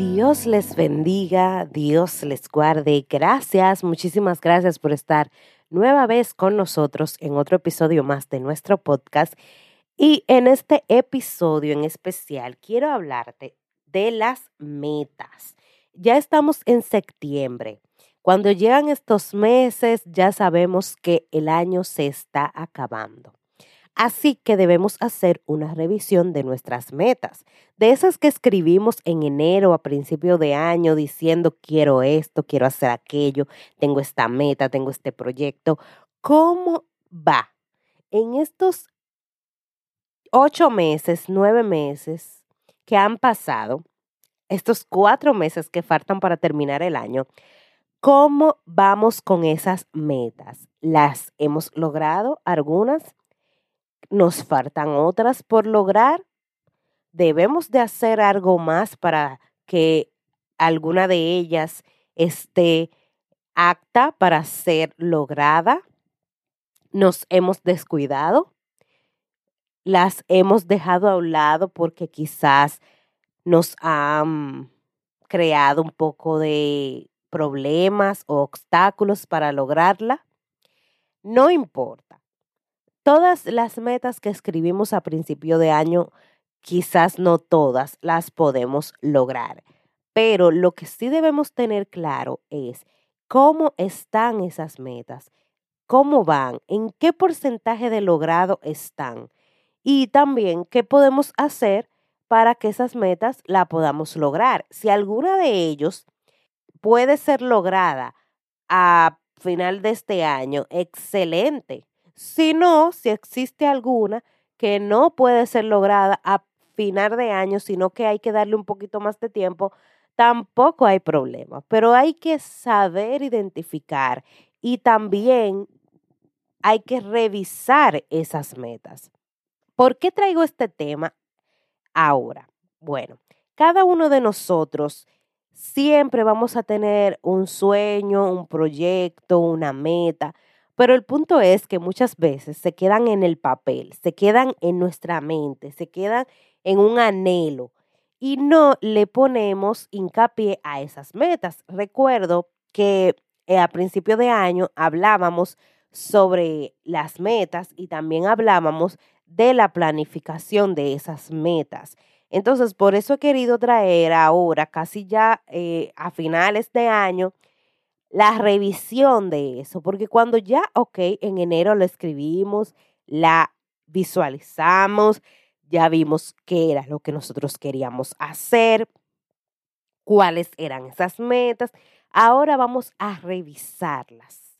Dios les bendiga, Dios les guarde. Gracias, muchísimas gracias por estar nueva vez con nosotros en otro episodio más de nuestro podcast. Y en este episodio en especial quiero hablarte de las metas. Ya estamos en septiembre. Cuando llegan estos meses ya sabemos que el año se está acabando. Así que debemos hacer una revisión de nuestras metas, de esas que escribimos en enero a principio de año diciendo quiero esto, quiero hacer aquello, tengo esta meta, tengo este proyecto. ¿Cómo va? En estos ocho meses, nueve meses que han pasado, estos cuatro meses que faltan para terminar el año, ¿cómo vamos con esas metas? ¿Las hemos logrado algunas? Nos faltan otras por lograr. Debemos de hacer algo más para que alguna de ellas esté apta para ser lograda. Nos hemos descuidado. Las hemos dejado a un lado porque quizás nos han creado un poco de problemas o obstáculos para lograrla. No importa todas las metas que escribimos a principio de año, quizás no todas las podemos lograr, pero lo que sí debemos tener claro es cómo están esas metas, cómo van, en qué porcentaje de logrado están y también qué podemos hacer para que esas metas la podamos lograr. Si alguna de ellos puede ser lograda a final de este año, excelente. Si no, si existe alguna que no puede ser lograda a final de año, sino que hay que darle un poquito más de tiempo, tampoco hay problema. Pero hay que saber identificar y también hay que revisar esas metas. ¿Por qué traigo este tema ahora? Bueno, cada uno de nosotros siempre vamos a tener un sueño, un proyecto, una meta, pero el punto es que muchas veces se quedan en el papel, se quedan en nuestra mente, se quedan en un anhelo y no le ponemos hincapié a esas metas. Recuerdo que eh, a principio de año hablábamos sobre las metas y también hablábamos de la planificación de esas metas. Entonces, por eso he querido traer ahora, casi ya eh, a finales de año, la revisión de eso, porque cuando ya, ok, en enero lo escribimos, la visualizamos, ya vimos qué era lo que nosotros queríamos hacer, cuáles eran esas metas, ahora vamos a revisarlas.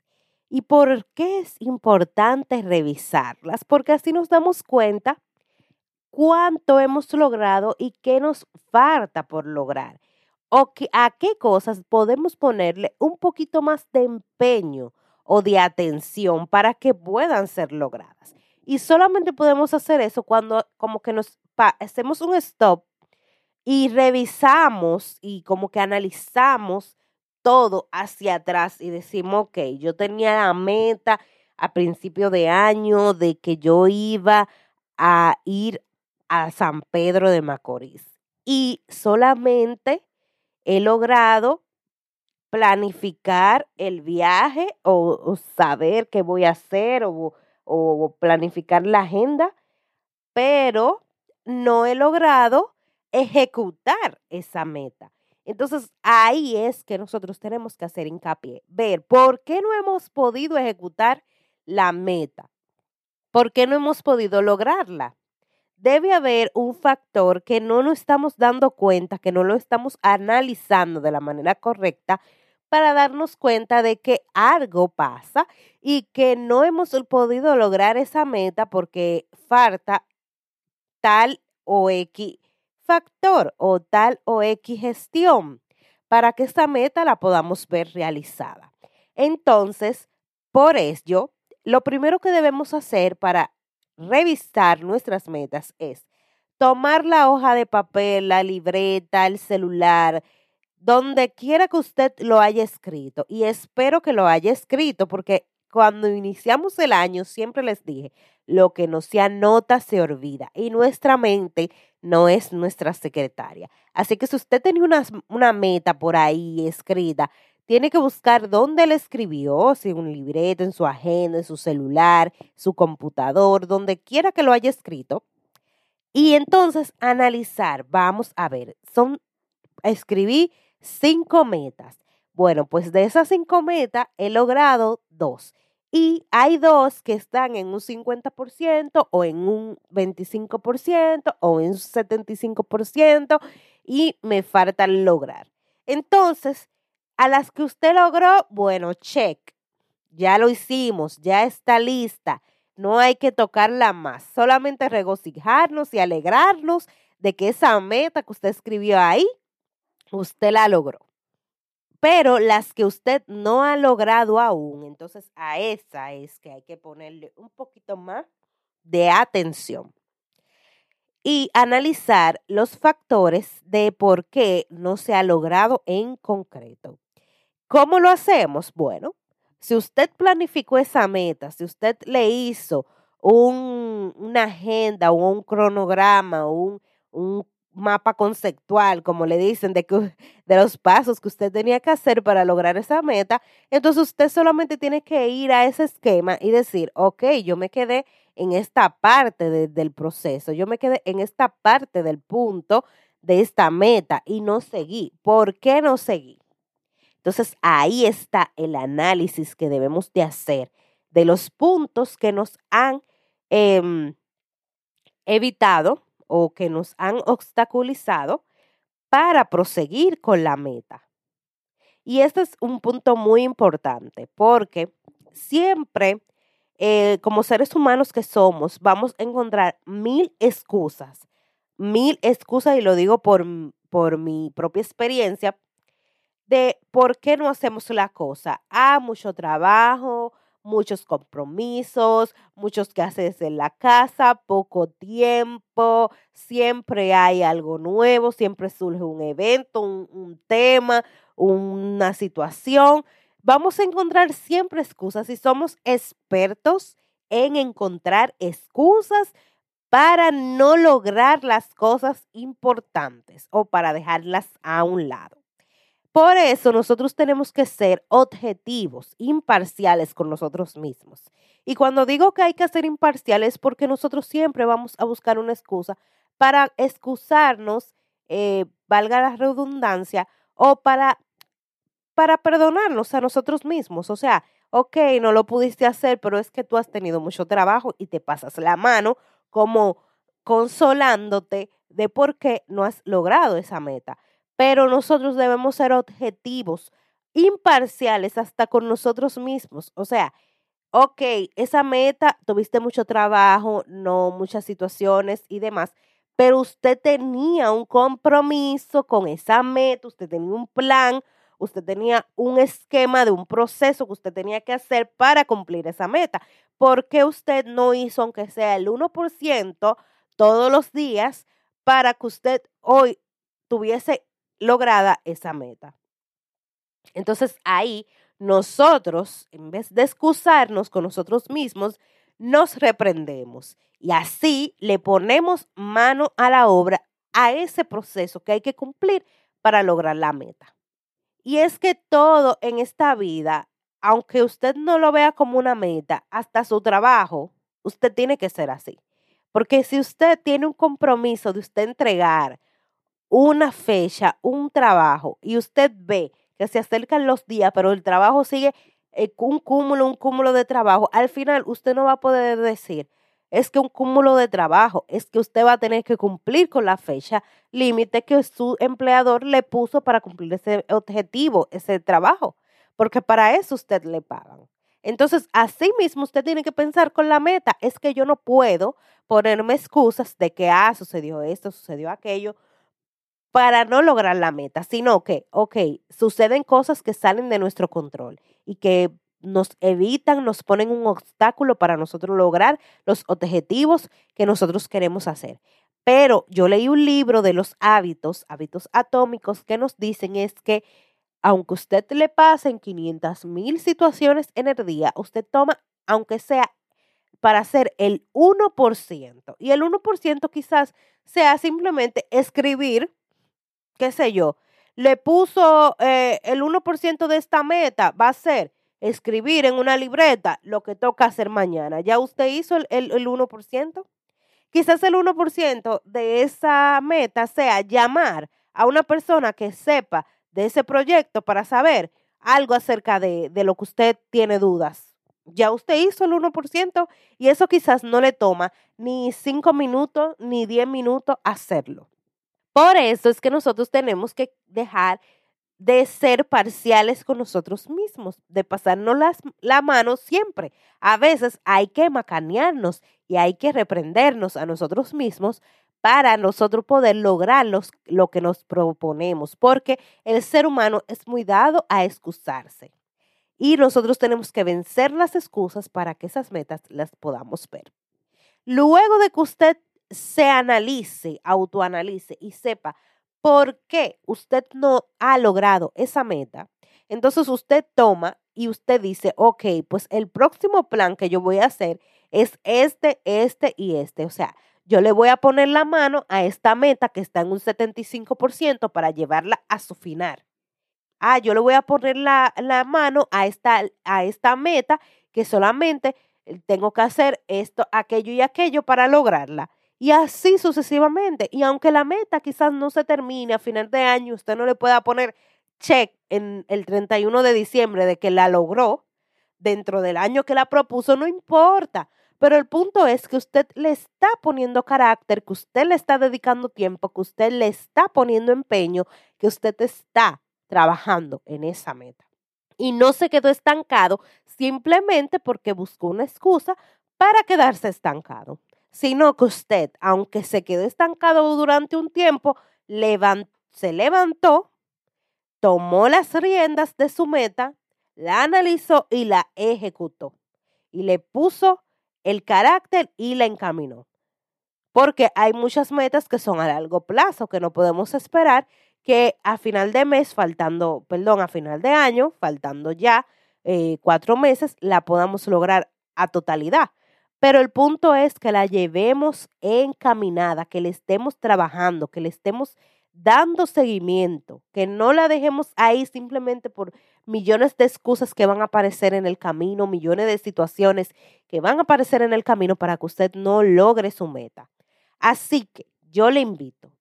¿Y por qué es importante revisarlas? Porque así nos damos cuenta cuánto hemos logrado y qué nos falta por lograr o a qué cosas podemos ponerle un poquito más de empeño o de atención para que puedan ser logradas. Y solamente podemos hacer eso cuando como que nos hacemos un stop y revisamos y como que analizamos todo hacia atrás y decimos, ok, yo tenía la meta a principio de año de que yo iba a ir a San Pedro de Macorís y solamente he logrado planificar el viaje o, saber qué voy a hacer o, planificar la agenda, pero no he logrado ejecutar esa meta. Entonces ahí es que nosotros tenemos que hacer hincapié, ver por qué no hemos podido ejecutar la meta, por qué no hemos podido lograrla debe haber un factor que no nos estamos dando cuenta, que no lo estamos analizando de la manera correcta para darnos cuenta de que algo pasa y que no hemos podido lograr esa meta porque falta tal o X factor o tal o X gestión para que esa meta la podamos ver realizada. Entonces, por ello, lo primero que debemos hacer para revisar nuestras metas es tomar la hoja de papel, la libreta, el celular, donde quiera que usted lo haya escrito, y espero que lo haya escrito, porque cuando iniciamos el año, siempre les dije, lo que no se anota se olvida y nuestra mente no es nuestra secretaria. Así que si usted tenía una, una meta por ahí escrita, tiene que buscar dónde la escribió, si un libreto, en su agenda, en su celular, su computador, donde quiera que lo haya escrito. Y entonces analizar, vamos a ver, son, escribí cinco metas. Bueno, pues de esas cinco metas he logrado dos. Y hay dos que están en un 50% o en un 25% o en un 75% y me falta lograr. Entonces, a las que usted logró, bueno, check. Ya lo hicimos, ya está lista. No hay que tocarla más, solamente regocijarnos y alegrarnos de que esa meta que usted escribió ahí, usted la logró pero las que usted no ha logrado aún, entonces a esa es que hay que ponerle un poquito más de atención y analizar los factores de por qué no se ha logrado en concreto. ¿Cómo lo hacemos? Bueno, si usted planificó esa meta, si usted le hizo un, una agenda o un cronograma un, mapa conceptual, como le dicen, de los pasos que usted tenía que hacer para lograr esa meta, entonces usted solamente tiene que ir a ese esquema y decir, ok, yo me quedé en esta parte del proceso, yo me quedé en esta parte del punto de esta meta y no seguí. ¿Por qué no seguí? Entonces ahí está el análisis que debemos de hacer de los puntos que nos han em, evitado o que nos han obstaculizado para proseguir con la meta. Y este es un punto muy importante porque siempre, eh, como seres humanos que somos, vamos a encontrar mil excusas, mil excusas, y lo digo por, por mi propia experiencia, de por qué no hacemos la cosa. Ah, mucho trabajo, muchos compromisos, muchos que haces en la casa, poco tiempo, siempre hay algo nuevo, siempre surge un evento, un, un tema, una situación. Vamos a encontrar siempre excusas y somos expertos en encontrar excusas para no lograr las cosas importantes o para dejarlas a un lado. Por eso nosotros tenemos que ser objetivos, imparciales con nosotros mismos. Y cuando digo que hay que ser imparciales es porque nosotros siempre vamos a buscar una excusa para excusarnos, eh, valga la redundancia, o para, para perdonarnos a nosotros mismos. O sea, ok, no lo pudiste hacer, pero es que tú has tenido mucho trabajo y te pasas la mano como consolándote de por qué no has logrado esa meta pero nosotros debemos ser objetivos, imparciales hasta con nosotros mismos. O sea, ok, esa meta, tuviste mucho trabajo, no muchas situaciones y demás, pero usted tenía un compromiso con esa meta, usted tenía un plan, usted tenía un esquema de un proceso que usted tenía que hacer para cumplir esa meta. ¿Por qué usted no hizo, aunque sea el 1% todos los días, para que usted hoy tuviese lograda esa meta. Entonces ahí nosotros, en vez de excusarnos con nosotros mismos, nos reprendemos y así le ponemos mano a la obra a ese proceso que hay que cumplir para lograr la meta. Y es que todo en esta vida, aunque usted no lo vea como una meta, hasta su trabajo, usted tiene que ser así. Porque si usted tiene un compromiso de usted entregar una fecha, un trabajo, y usted ve que se acercan los días, pero el trabajo sigue eh, un cúmulo, un cúmulo de trabajo, al final usted no va a poder decir, es que un cúmulo de trabajo, es que usted va a tener que cumplir con la fecha límite que su empleador le puso para cumplir ese objetivo, ese trabajo, porque para eso usted le pagan. Entonces, así mismo usted tiene que pensar con la meta, es que yo no puedo ponerme excusas de que, ah, sucedió esto, sucedió aquello, para no lograr la meta, sino que, ok, suceden cosas que salen de nuestro control y que nos evitan, nos ponen un obstáculo para nosotros lograr los objetivos que nosotros queremos hacer. Pero yo leí un libro de los hábitos, hábitos atómicos, que nos dicen es que aunque usted le pasen 500 mil situaciones en el día, usted toma, aunque sea para hacer el 1%. Y el 1% quizás sea simplemente escribir, qué sé yo, le puso eh, el 1% de esta meta, va a ser escribir en una libreta lo que toca hacer mañana. ¿Ya usted hizo el, el, el 1%? Quizás el 1% de esa meta sea llamar a una persona que sepa de ese proyecto para saber algo acerca de, de lo que usted tiene dudas. Ya usted hizo el 1% y eso quizás no le toma ni 5 minutos ni 10 minutos hacerlo. Por eso es que nosotros tenemos que dejar de ser parciales con nosotros mismos, de pasarnos las, la mano siempre. A veces hay que macanearnos y hay que reprendernos a nosotros mismos para nosotros poder lograr lo que nos proponemos, porque el ser humano es muy dado a excusarse. Y nosotros tenemos que vencer las excusas para que esas metas las podamos ver. Luego de que usted se analice, autoanalice y sepa por qué usted no ha logrado esa meta, entonces usted toma y usted dice, ok, pues el próximo plan que yo voy a hacer es este, este y este. O sea, yo le voy a poner la mano a esta meta que está en un 75% para llevarla a su final. Ah, yo le voy a poner la, la mano a esta, a esta meta que solamente tengo que hacer esto, aquello y aquello para lograrla. Y así sucesivamente. Y aunque la meta quizás no se termine a final de año, usted no le pueda poner check en el 31 de diciembre de que la logró dentro del año que la propuso, no importa. Pero el punto es que usted le está poniendo carácter, que usted le está dedicando tiempo, que usted le está poniendo empeño, que usted está trabajando en esa meta. Y no se quedó estancado simplemente porque buscó una excusa para quedarse estancado, sino que usted, aunque se quedó estancado durante un tiempo, se levantó, tomó las riendas de su meta, la analizó y la ejecutó. Y le puso el carácter y la encaminó. Porque hay muchas metas que son a largo plazo, que no podemos esperar que a final de mes, faltando, perdón, a final de año, faltando ya eh, cuatro meses, la podamos lograr a totalidad. Pero el punto es que la llevemos encaminada, que le estemos trabajando, que le estemos dando seguimiento, que no la dejemos ahí simplemente por millones de excusas que van a aparecer en el camino, millones de situaciones que van a aparecer en el camino para que usted no logre su meta. Así que yo le invito,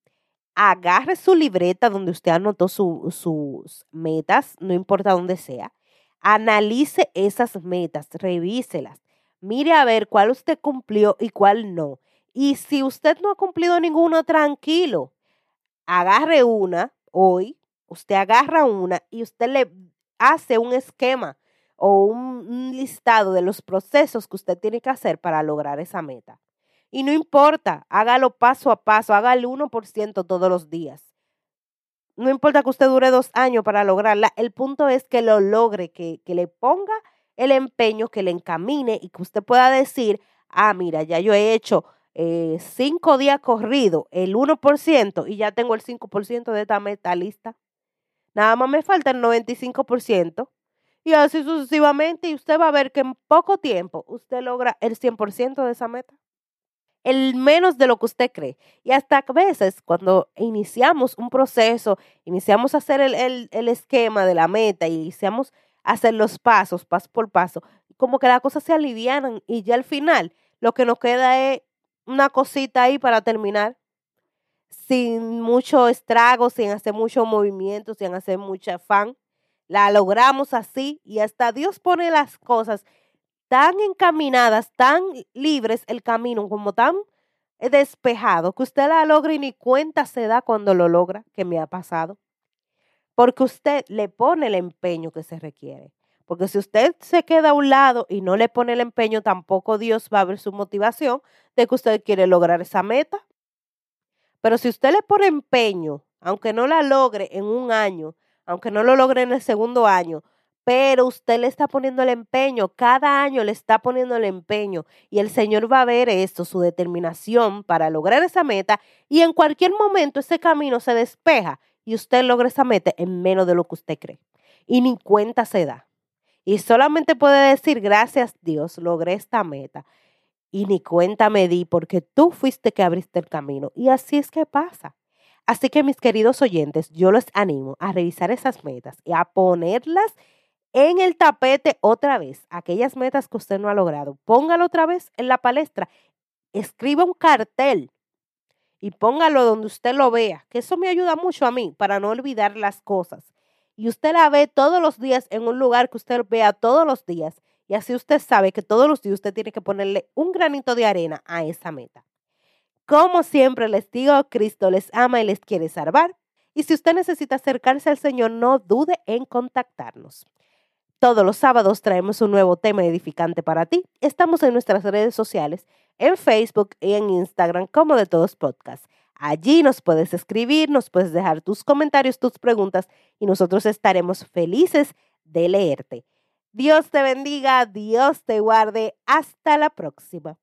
agarre su libreta donde usted anotó sus metas, no importa dónde sea, analice esas metas, revíselas, mire a ver cuál usted cumplió y cuál no. Y si usted no ha cumplido ninguna, tranquilo, agarre una hoy, usted agarra una y usted le hace un esquema o un, listado de los procesos que usted tiene que hacer para lograr esa meta. Y no importa, hágalo paso a paso, haga el 1% todos los días. No importa que usted dure dos años para lograrla, el punto es que lo logre, que, que le ponga el empeño, que le encamine y que usted pueda decir, ah, mira, ya yo he hecho eh, cinco días corrido, el 1%, y ya tengo el 5% de esta meta lista. Nada más me falta el 95%. Y así sucesivamente, y usted va a ver que en poco tiempo usted logra el 100% de esa meta. El menos de lo que usted cree. Y hasta a veces cuando iniciamos un proceso, iniciamos a hacer el, el, el esquema de la meta y iniciamos hacer los pasos, paso por paso, como que las cosas se alivianan y ya al final lo que nos queda es una cosita ahí para terminar sin mucho estrago, sin hacer mucho movimiento, sin hacer mucho afán. La logramos así y hasta Dios pone las cosas tan encaminadas, tan libres el camino, como tan despejado, que usted la logra y ni cuenta se da cuando lo logra, que me ha pasado. Porque usted le pone el empeño que se requiere. Porque si usted se queda a un lado y no le pone el empeño, tampoco Dios va a ver su motivación de que usted quiere lograr esa meta. Pero si usted le pone empeño, aunque no la logre en un año, aunque no lo logre en el segundo año, pero usted le está poniendo el empeño, cada año le está poniendo el empeño y el Señor va a ver esto, su determinación para lograr esa meta y en cualquier momento ese camino se despeja y usted logra esa meta en menos de lo que usted cree. Y ni cuenta se da. Y solamente puede decir, gracias Dios, logré esta meta. Y ni cuenta me di porque tú fuiste que abriste el camino. Y así es que pasa. Así que mis queridos oyentes, yo les animo a revisar esas metas y a ponerlas en el tapete otra vez, aquellas metas que usted no ha logrado. Póngalo otra vez en la palestra. Escriba un cartel y póngalo donde usted lo vea, que eso me ayuda mucho a mí para no olvidar las cosas. Y usted la ve todos los días en un lugar que usted vea todos los días. Y así usted sabe que todos los días usted tiene que ponerle un granito de arena a esa meta. Como siempre les digo, Cristo les ama y les quiere salvar. Y si usted necesita acercarse al Señor, no dude en contactarnos. Todos los sábados traemos un nuevo tema edificante para ti. Estamos en nuestras redes sociales, en Facebook y en Instagram como de todos podcasts. Allí nos puedes escribir, nos puedes dejar tus comentarios, tus preguntas y nosotros estaremos felices de leerte. Dios te bendiga, Dios te guarde. Hasta la próxima.